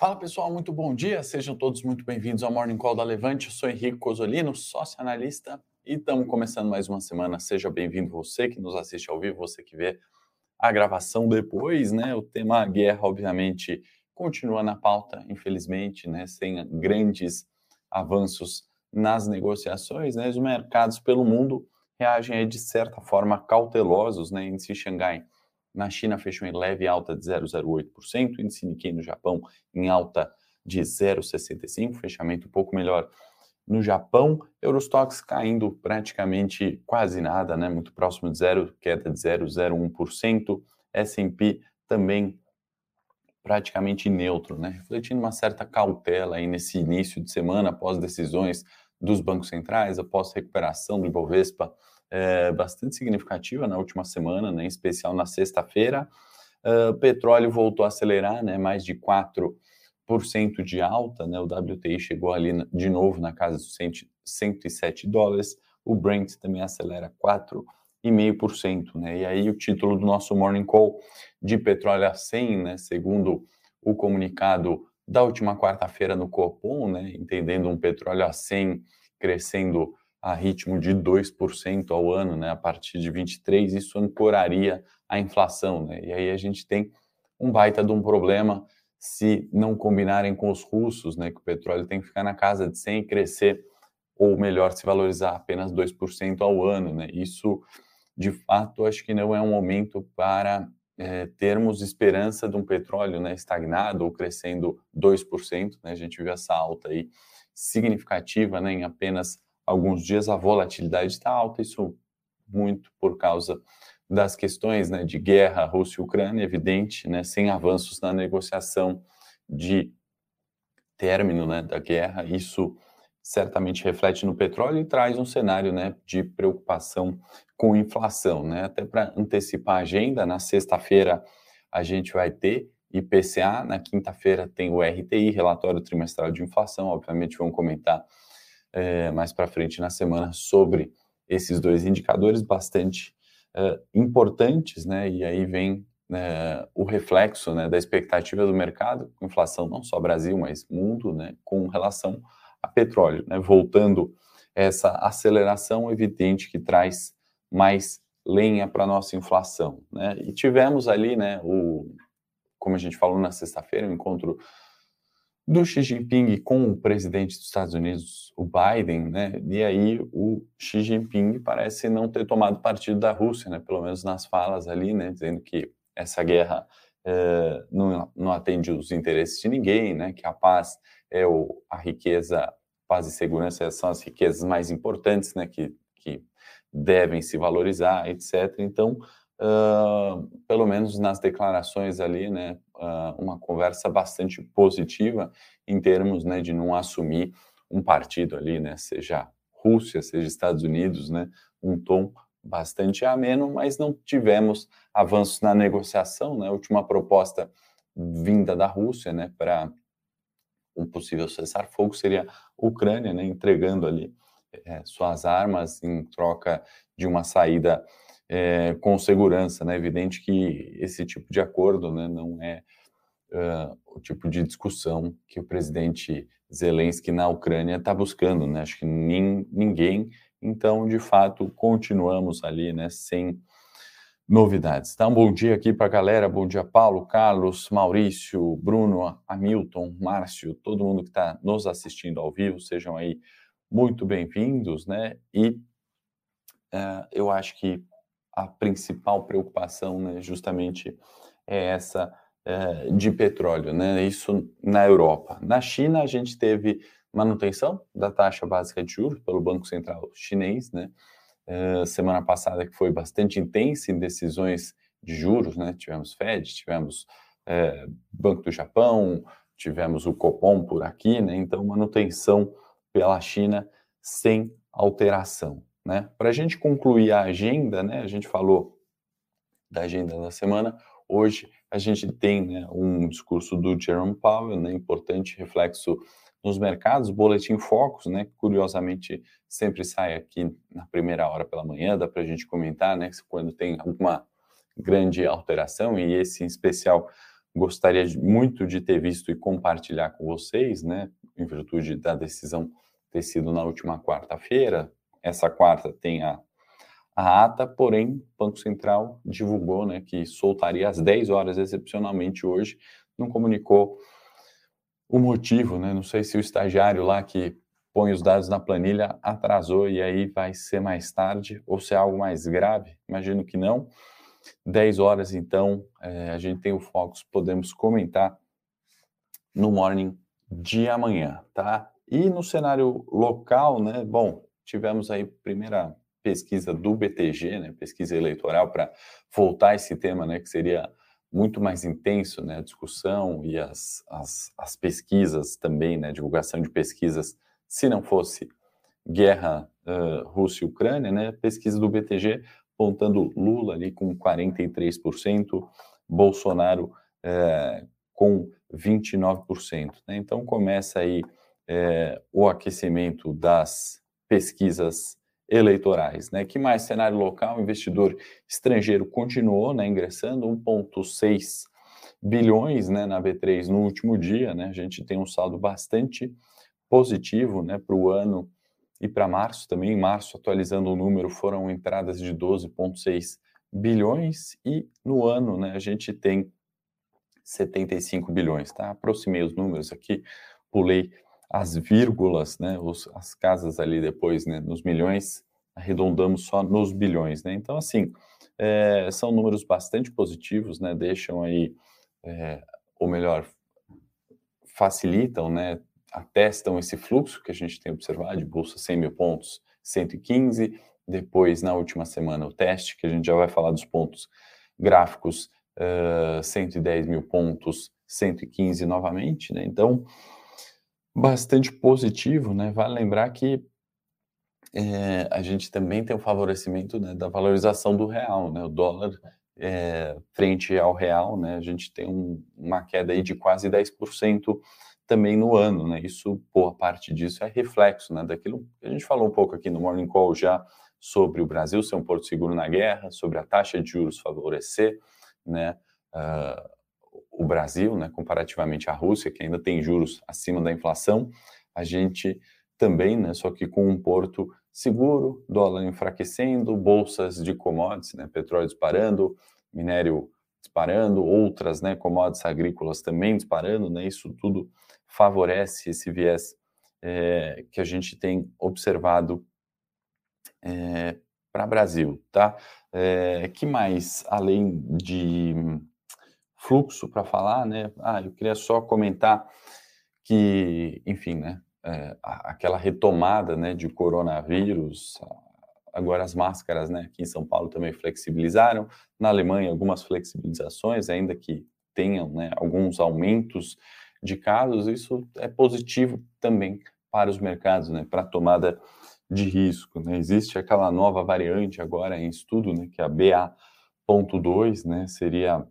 Fala pessoal, muito bom dia, sejam todos muito bem-vindos ao Morning Call da Levante. Eu sou Henrique Cosolino, sócio analista, e estamos começando mais uma semana. Seja bem-vindo você que nos assiste ao vivo, você que vê a gravação depois, né? O tema guerra, obviamente, continua na pauta, infelizmente, né? Sem grandes avanços nas negociações, né? Os mercados pelo mundo reagem de certa forma cautelosos, né? Índice Xangai na China fechou em leve alta de 0,08%, índice Nikkei no Japão em alta de 0,65%, fechamento um pouco melhor no Japão, Eurostox caindo praticamente quase nada, né, muito próximo de zero, queda de 0,01%, S&P também praticamente neutro, né, refletindo uma certa cautela aí nesse início de semana após decisões dos bancos centrais, após recuperação do Ibovespa, é, bastante significativa na última semana, né, em especial na sexta-feira. Uh, petróleo voltou a acelerar, né, mais de 4% de alta, né, o WTI chegou ali de novo na casa dos 107 dólares, o Brent também acelera 4,5%, né, e aí o título do nosso Morning Call de petróleo a 100, né, segundo o comunicado da última quarta-feira no Copom, né, entendendo um petróleo a 100 crescendo a ritmo de 2% ao ano, né, a partir de 23, isso ancoraria a inflação, né? E aí a gente tem um baita de um problema se não combinarem com os russos, né, que o petróleo tem que ficar na casa de 100 e crescer ou melhor se valorizar apenas 2% ao ano, né? Isso de fato acho que não é um momento para é, termos esperança de um petróleo né, estagnado ou crescendo 2%. Né? A gente viu essa alta aí significativa né, em apenas alguns dias a volatilidade está alta, isso muito por causa das questões né, de guerra Rússia e Ucrânia, evidente, né, sem avanços na negociação de término né, da guerra, isso certamente reflete no petróleo e traz um cenário né, de preocupação com inflação. Né? Até para antecipar a agenda, na sexta-feira a gente vai ter IPCA, na quinta-feira tem o RTI, relatório trimestral de inflação, obviamente vamos comentar é, mais para frente na semana sobre esses dois indicadores bastante é, importantes, né? E aí vem é, o reflexo né, da expectativa do mercado, inflação não só Brasil, mas mundo, né, com relação a petróleo, né, voltando essa aceleração evidente que traz mais lenha para nossa inflação, né? E tivemos ali, né, o como a gente falou na sexta-feira, o um encontro do Xi Jinping com o presidente dos Estados Unidos, o Biden, né? E aí o Xi Jinping parece não ter tomado partido da Rússia, né? Pelo menos nas falas ali, né? Dizendo que essa guerra eh, não, não atende os interesses de ninguém, né? Que a paz é o, a riqueza, paz e segurança são as riquezas mais importantes, né? Que, que devem se valorizar, etc. Então, uh, pelo menos nas declarações ali, né, uh, uma conversa bastante positiva em termos né, de não assumir um partido ali, né, seja Rússia, seja Estados Unidos, né, um tom bastante ameno, mas não tivemos avanços na negociação, né, a última proposta vinda da Rússia, né, para um possível cessar-fogo seria a Ucrânia, né, entregando ali é, suas armas em troca de uma saída é, com segurança. Né? É evidente que esse tipo de acordo né, não é uh, o tipo de discussão que o presidente Zelensky na Ucrânia está buscando. Né? Acho que nin, ninguém. Então, de fato, continuamos ali né, sem novidades. Tá? Um bom dia aqui para a galera. Bom dia, Paulo, Carlos, Maurício, Bruno, Hamilton, Márcio, todo mundo que está nos assistindo ao vivo. Sejam aí muito bem-vindos, né? E uh, eu acho que a principal preocupação, né, justamente é essa é, de petróleo, né? Isso na Europa. Na China, a gente teve manutenção da taxa básica de juros pelo Banco Central chinês, né? É, semana passada que foi bastante intensa em decisões de juros, né? Tivemos Fed, tivemos é, Banco do Japão, tivemos o Copom por aqui, né? Então, manutenção pela China sem alteração. Né? Para a gente concluir a agenda, né, a gente falou da agenda da semana, hoje a gente tem né, um discurso do Jerome Powell, né, importante reflexo nos mercados, boletim focos, né, curiosamente sempre sai aqui na primeira hora pela manhã, dá para a gente comentar, né, quando tem alguma grande alteração, e esse em especial gostaria muito de ter visto e compartilhar com vocês, né, em virtude da decisão ter sido na última quarta-feira. Essa quarta tem a, a ata, porém, o Banco Central divulgou né, que soltaria às 10 horas, excepcionalmente hoje, não comunicou o motivo, né? Não sei se o estagiário lá que põe os dados na planilha atrasou e aí vai ser mais tarde ou se é algo mais grave. Imagino que não. 10 horas, então, é, a gente tem o Focus, podemos comentar no morning de amanhã, tá? E no cenário local, né? Bom, tivemos aí primeira pesquisa do BTG, né? Pesquisa eleitoral para voltar esse tema, né? Que seria muito mais intenso, né? A discussão e as, as, as pesquisas também, né? Divulgação de pesquisas, se não fosse guerra uh, Rússia Ucrânia, né? Pesquisa do BTG apontando Lula ali com 43%, Bolsonaro é, com 29%. Né? Então começa aí é, o aquecimento das pesquisas eleitorais. Né? Que mais cenário local? Investidor estrangeiro continuou né, ingressando 1,6 bilhões né, na B3 no último dia. Né? A gente tem um saldo bastante positivo né, para o ano e para março também, em março, atualizando o número, foram entradas de 12,6 bilhões e no ano né, a gente tem 75 bilhões, tá? Aproximei os números aqui, pulei as vírgulas, né, os, as casas ali depois, né, nos milhões, arredondamos só nos bilhões, né? Então, assim, é, são números bastante positivos, né? Deixam aí, é, ou melhor, facilitam, né? atestam esse fluxo que a gente tem observado de bolsa 100 mil pontos, 115, depois na última semana o teste, que a gente já vai falar dos pontos gráficos, uh, 110 mil pontos, 115 novamente, né? Então, bastante positivo, né? Vale lembrar que é, a gente também tem o favorecimento né, da valorização do real, né? O dólar é, frente ao real, né? A gente tem um, uma queda aí de quase 10% também no ano, né? Isso, boa parte disso é reflexo, né? Daquilo que a gente falou um pouco aqui no Morning Call já sobre o Brasil ser um porto seguro na guerra, sobre a taxa de juros favorecer, né? Uh, o Brasil, né? Comparativamente à Rússia, que ainda tem juros acima da inflação, a gente também, né? Só que com um porto seguro, dólar enfraquecendo, bolsas de commodities, né? Petróleo disparando, minério disparando, outras, né? Commodities agrícolas também disparando, né? Isso tudo favorece esse viés é, que a gente tem observado é, para o Brasil, tá? É, que mais, além de fluxo para falar, né? Ah, eu queria só comentar que, enfim, né? É, aquela retomada, né, de coronavírus, agora as máscaras, né, aqui em São Paulo também flexibilizaram, na Alemanha algumas flexibilizações, ainda que tenham, né, alguns aumentos de casos, isso é positivo também para os mercados, né, para a tomada de risco. Né? Existe aquela nova variante agora em estudo, né, que é a BA.2, né, seria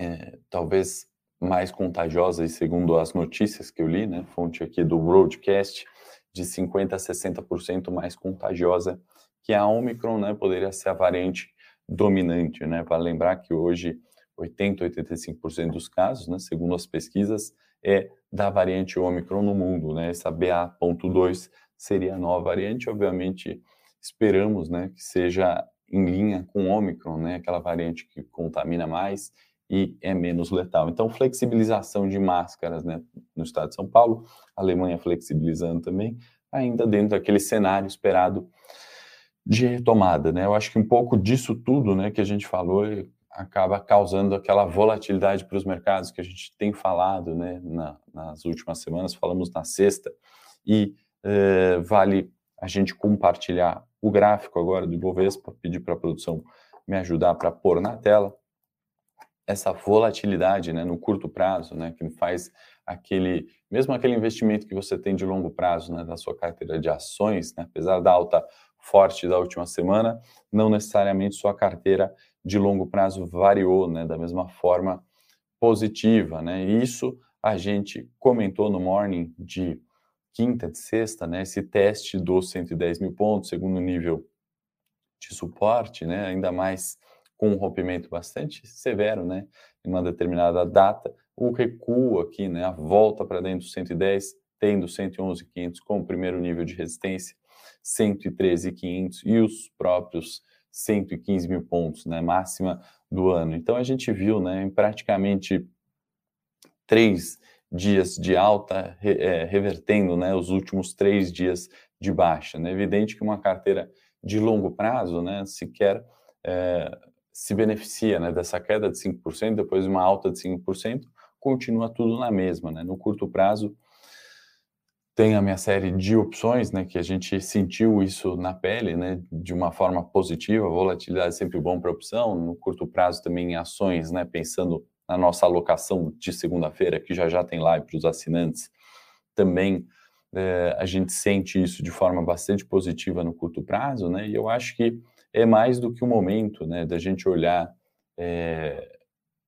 é, talvez mais contagiosa, e segundo as notícias que eu li, né, fonte aqui do broadcast, de 50% a 60% mais contagiosa que a Omicron, né, poderia ser a variante dominante, né, para lembrar que hoje 80, 85% dos casos, né, segundo as pesquisas, é da variante Omicron no mundo, né? Essa BA.2 seria a nova variante, obviamente esperamos, né, que seja em linha com Omicron, né, aquela variante que contamina mais e é menos letal. Então, flexibilização de máscaras, né, no estado de São Paulo, Alemanha flexibilizando também, ainda dentro daquele cenário esperado de retomada, né? Eu acho que um pouco disso tudo, né, que a gente falou, acaba causando aquela volatilidade para os mercados que a gente tem falado né, na, nas últimas semanas, falamos na sexta, e eh, vale a gente compartilhar o gráfico agora do Ibovespa, pedir para a produção me ajudar para pôr na tela essa volatilidade né, no curto prazo, né, que faz aquele, mesmo aquele investimento que você tem de longo prazo né, da sua carteira de ações, né, apesar da alta forte da última semana, não necessariamente sua carteira de longo prazo variou, né, da mesma forma positiva, né? E isso a gente comentou no morning de quinta, de sexta, né? Esse teste dos 110 mil pontos, segundo nível de suporte, né? Ainda mais com um rompimento bastante severo, né? em uma determinada data, o recuo aqui, né, a volta para dentro do 110, tendo 111,500 como primeiro nível de resistência, 113,500 e os próprios 115 mil pontos, né, máxima do ano. Então a gente viu, né, em praticamente três dias de alta, é, revertendo, né, os últimos três dias de baixa. É né? evidente que uma carteira de longo prazo, né, sequer é, se beneficia né, dessa queda de 5%, depois uma alta de 5%, continua tudo na mesma. Né? No curto prazo, tem a minha série de opções, né, que a gente sentiu isso na pele, né, de uma forma positiva, volatilidade é sempre bom para opção, no curto prazo também em ações, né, pensando na nossa alocação de segunda-feira, que já já tem live para os assinantes, também é, a gente sente isso de forma bastante positiva no curto prazo, né, e eu acho que é mais do que o momento, né, da gente olhar é,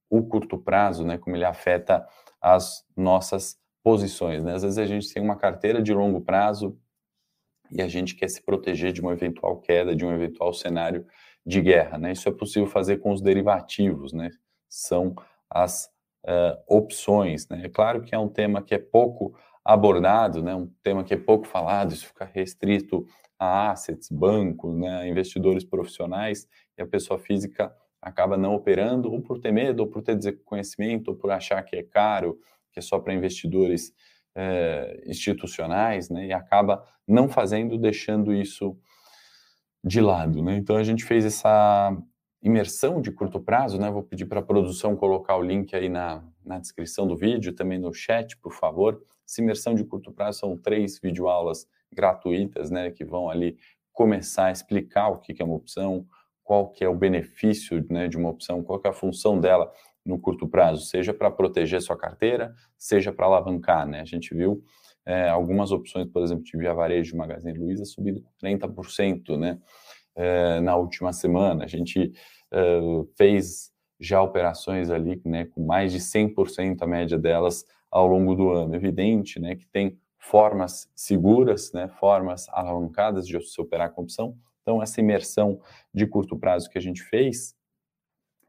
o curto prazo, né, como ele afeta as nossas posições. Né? Às vezes a gente tem uma carteira de longo prazo e a gente quer se proteger de uma eventual queda, de um eventual cenário de guerra. Né? Isso é possível fazer com os derivativos, né? são as uh, opções. Né? É claro que é um tema que é pouco abordado, né? um tema que é pouco falado, isso fica restrito a assets, bancos, né? investidores profissionais, e a pessoa física acaba não operando, ou por ter medo, ou por ter desconhecimento, ou por achar que é caro, que é só para investidores é, institucionais, né, e acaba não fazendo, deixando isso de lado. Né? Então a gente fez essa imersão de curto prazo, né? Vou pedir para a produção colocar o link aí na, na descrição do vídeo, também no chat, por favor. Essa imersão de curto prazo são três videoaulas gratuitas, né? Que vão ali começar a explicar o que é uma opção, qual que é o benefício né, de uma opção, qual que é a função dela no curto prazo, seja para proteger sua carteira, seja para alavancar, né? A gente viu é, algumas opções, por exemplo, de Via Varejo Magazine Luiza subindo 30%, né? É, na última semana. A gente é, fez já operações ali, né, com mais de 100% a média delas ao longo do ano. Evidente, né, que tem formas seguras, né, formas alavancadas de se operar com opção. Então, essa imersão de curto prazo que a gente fez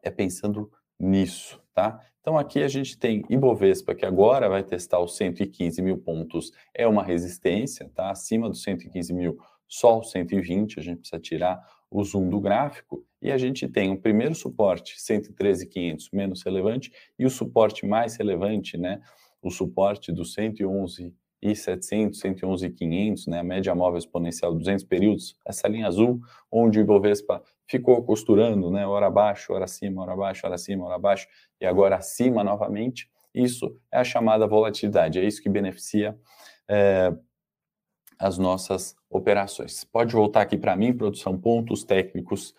é pensando nisso, tá? Então aqui a gente tem Ibovespa, que agora vai testar os 115 mil pontos, é uma resistência, tá? Acima dos 115 mil, só os 120, a gente precisa tirar o zoom do gráfico, e a gente tem o primeiro suporte, 113,500, menos relevante, e o suporte mais relevante, né? O suporte do 111 e 700, 111 e 500, né, a média móvel exponencial 200 períodos, essa linha azul, onde o Ibovespa ficou costurando, né, hora abaixo, hora acima, hora abaixo, hora acima, hora abaixo, e agora acima novamente, isso é a chamada volatilidade, é isso que beneficia é, as nossas operações. Pode voltar aqui para mim, produção, pontos técnicos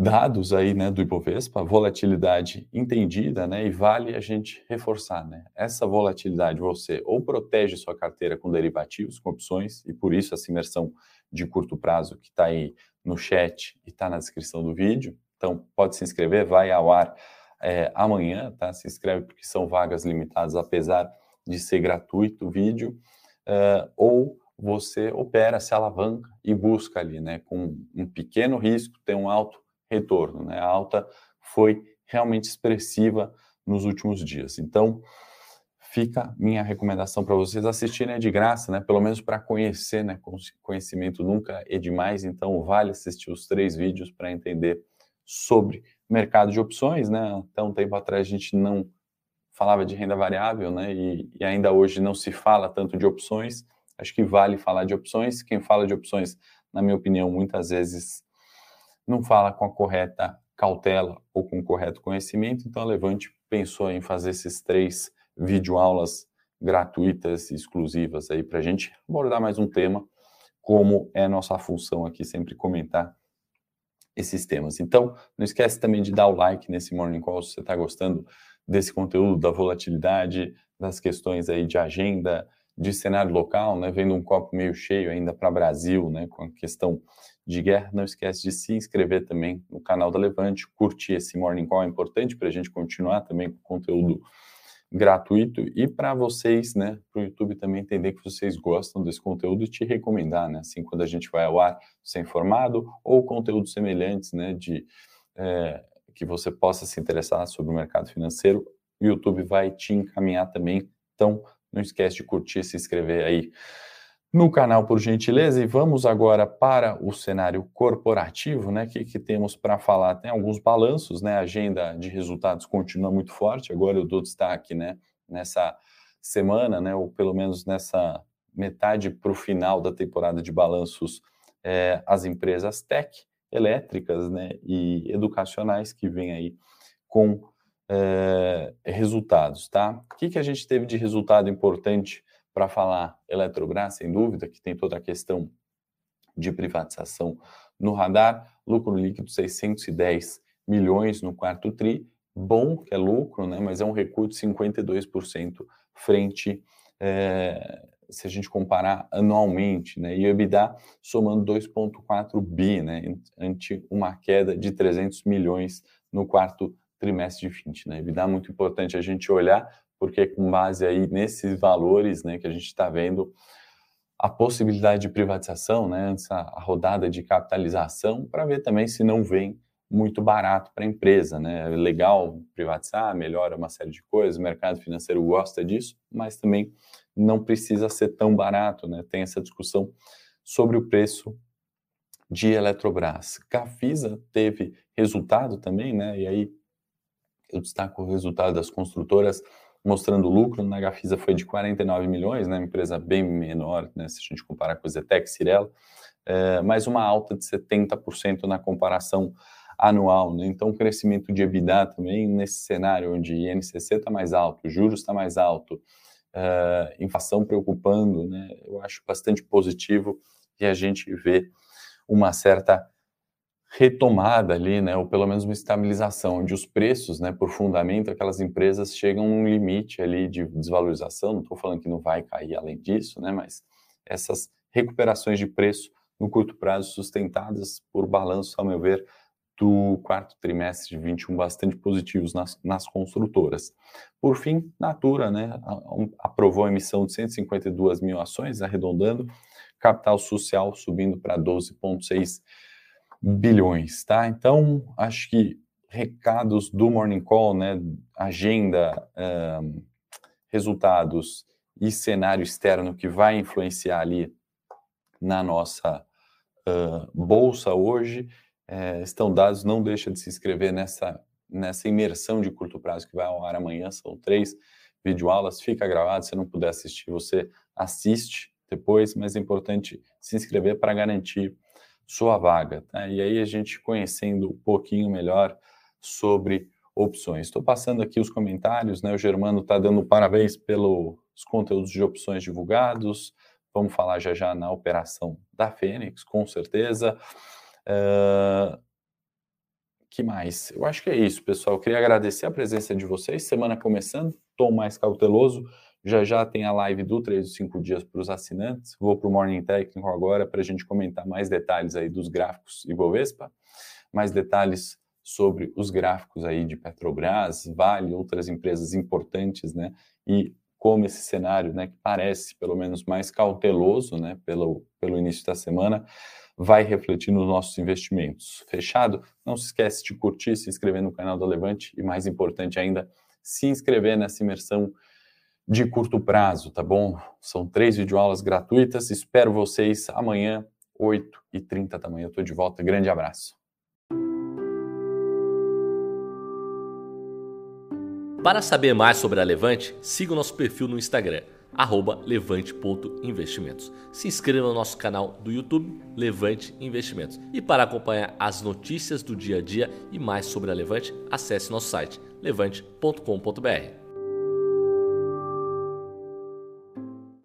dados aí, né, do Ibovespa, volatilidade entendida, né, e vale a gente reforçar, né, essa volatilidade você ou protege sua carteira com derivativos, com opções, e por isso essa imersão de curto prazo que está aí no chat e está na descrição do vídeo, então pode se inscrever, vai ao ar é, amanhã, tá, se inscreve porque são vagas limitadas, apesar de ser gratuito o vídeo, uh, ou você opera, se alavanca e busca ali, né, com um pequeno risco, tem um alto retorno. Né? A alta foi realmente expressiva nos últimos dias. Então, fica minha recomendação para vocês assistirem é de graça, né? Pelo menos para conhecer, né? Conhecimento nunca é demais, então vale assistir os três vídeos para entender sobre mercado de opções, né? Até um tempo atrás a gente não falava de renda variável, né? E, e ainda hoje não se fala tanto de opções. Acho que vale falar de opções. Quem fala de opções, na minha opinião, muitas vezes não fala com a correta cautela ou com o correto conhecimento, então a Levante pensou em fazer esses três videoaulas gratuitas, exclusivas aí para a gente abordar mais um tema, como é nossa função aqui sempre comentar esses temas. Então, não esquece também de dar o like nesse Morning Call se você está gostando desse conteúdo, da volatilidade, das questões aí de agenda, de cenário local, né, vendo um copo meio cheio ainda para Brasil, né, com a questão de guerra, não esquece de se inscrever também no canal da Levante, curtir esse Morning Call, é importante para a gente continuar também com conteúdo gratuito e para vocês, né, para o YouTube também entender que vocês gostam desse conteúdo e te recomendar, né, assim, quando a gente vai ao ar, ser informado ou conteúdos semelhantes, né, de é, que você possa se interessar sobre o mercado financeiro, o YouTube vai te encaminhar também. Então, não esquece de curtir, se inscrever aí no canal, por gentileza. E vamos agora para o cenário corporativo, né? O que, que temos para falar? Tem alguns balanços, né? A agenda de resultados continua muito forte. Agora eu dou destaque, né? Nessa semana, né? Ou pelo menos nessa metade para o final da temporada de balanços, é, as empresas tech, elétricas, né? E educacionais que vêm aí com é, resultados, tá? O que, que a gente teve de resultado importante para falar Eletrobras, sem dúvida, que tem toda a questão de privatização no radar, lucro líquido 610 milhões no quarto tri, bom que é lucro, né, mas é um recuo de 52% frente, é, se a gente comparar anualmente, né, e o EBITDA somando 2,4 bi, né, ante uma queda de 300 milhões no quarto trimestre de 20, né, é muito importante a gente olhar, porque com base aí nesses valores, né, que a gente está vendo a possibilidade de privatização, né, a rodada de capitalização, para ver também se não vem muito barato para a empresa, né? É legal privatizar, melhora uma série de coisas, o mercado financeiro gosta disso, mas também não precisa ser tão barato, né? Tem essa discussão sobre o preço de Eletrobras. Cafisa teve resultado também, né? E aí eu destaco o resultado das construtoras mostrando lucro, na Gafisa foi de 49 milhões, né, empresa bem menor, né, se a gente comparar com a Zetec, Cirela, é, mas uma alta de 70% na comparação anual. Né? Então, o crescimento de EBITDA também, nesse cenário onde INCC está mais alto, juros está mais alto, é, inflação preocupando, né? eu acho bastante positivo e a gente vê uma certa retomada ali, né, ou pelo menos uma estabilização, onde os preços, né, por fundamento, aquelas empresas chegam a um limite ali de desvalorização, não estou falando que não vai cair além disso, né, mas essas recuperações de preço no curto prazo sustentadas por balanço, ao meu ver, do quarto trimestre de 21 bastante positivos nas, nas construtoras. Por fim, Natura, né, aprovou a emissão de 152 mil ações, arredondando, capital social subindo para 12,6 bilhões, tá? Então, acho que recados do Morning Call, né, agenda, um, resultados e cenário externo que vai influenciar ali na nossa uh, bolsa hoje é, estão dados. Não deixa de se inscrever nessa, nessa imersão de curto prazo que vai ao ar amanhã. São três videoaulas, fica gravado. Se não puder assistir, você assiste depois, mas é importante se inscrever para garantir sua vaga. Tá? E aí a gente conhecendo um pouquinho melhor sobre opções. Estou passando aqui os comentários, né? O Germano está dando parabéns pelos conteúdos de opções divulgados. Vamos falar já já na operação da Fênix, com certeza. Uh, que mais? Eu acho que é isso, pessoal. Eu queria agradecer a presença de vocês. Semana começando, estou mais cauteloso. Já já tem a live do 3 dos 5 dias para os assinantes. Vou para o Morning Técnico agora para a gente comentar mais detalhes aí dos gráficos Ibovespa, mais detalhes sobre os gráficos aí de Petrobras, Vale, outras empresas importantes, né? E como esse cenário, né, que parece pelo menos mais cauteloso, né, pelo, pelo início da semana, vai refletir nos nossos investimentos. Fechado? Não se esquece de curtir, se inscrever no canal da Levante e mais importante ainda, se inscrever nessa imersão de curto prazo, tá bom? São três videoaulas gratuitas. Espero vocês amanhã, 8h30 da manhã. Eu estou de volta. Grande abraço. Para saber mais sobre a Levante, siga o nosso perfil no Instagram, levante.investimentos. Se inscreva no nosso canal do YouTube, Levante Investimentos. E para acompanhar as notícias do dia a dia e mais sobre a Levante, acesse nosso site levante.com.br.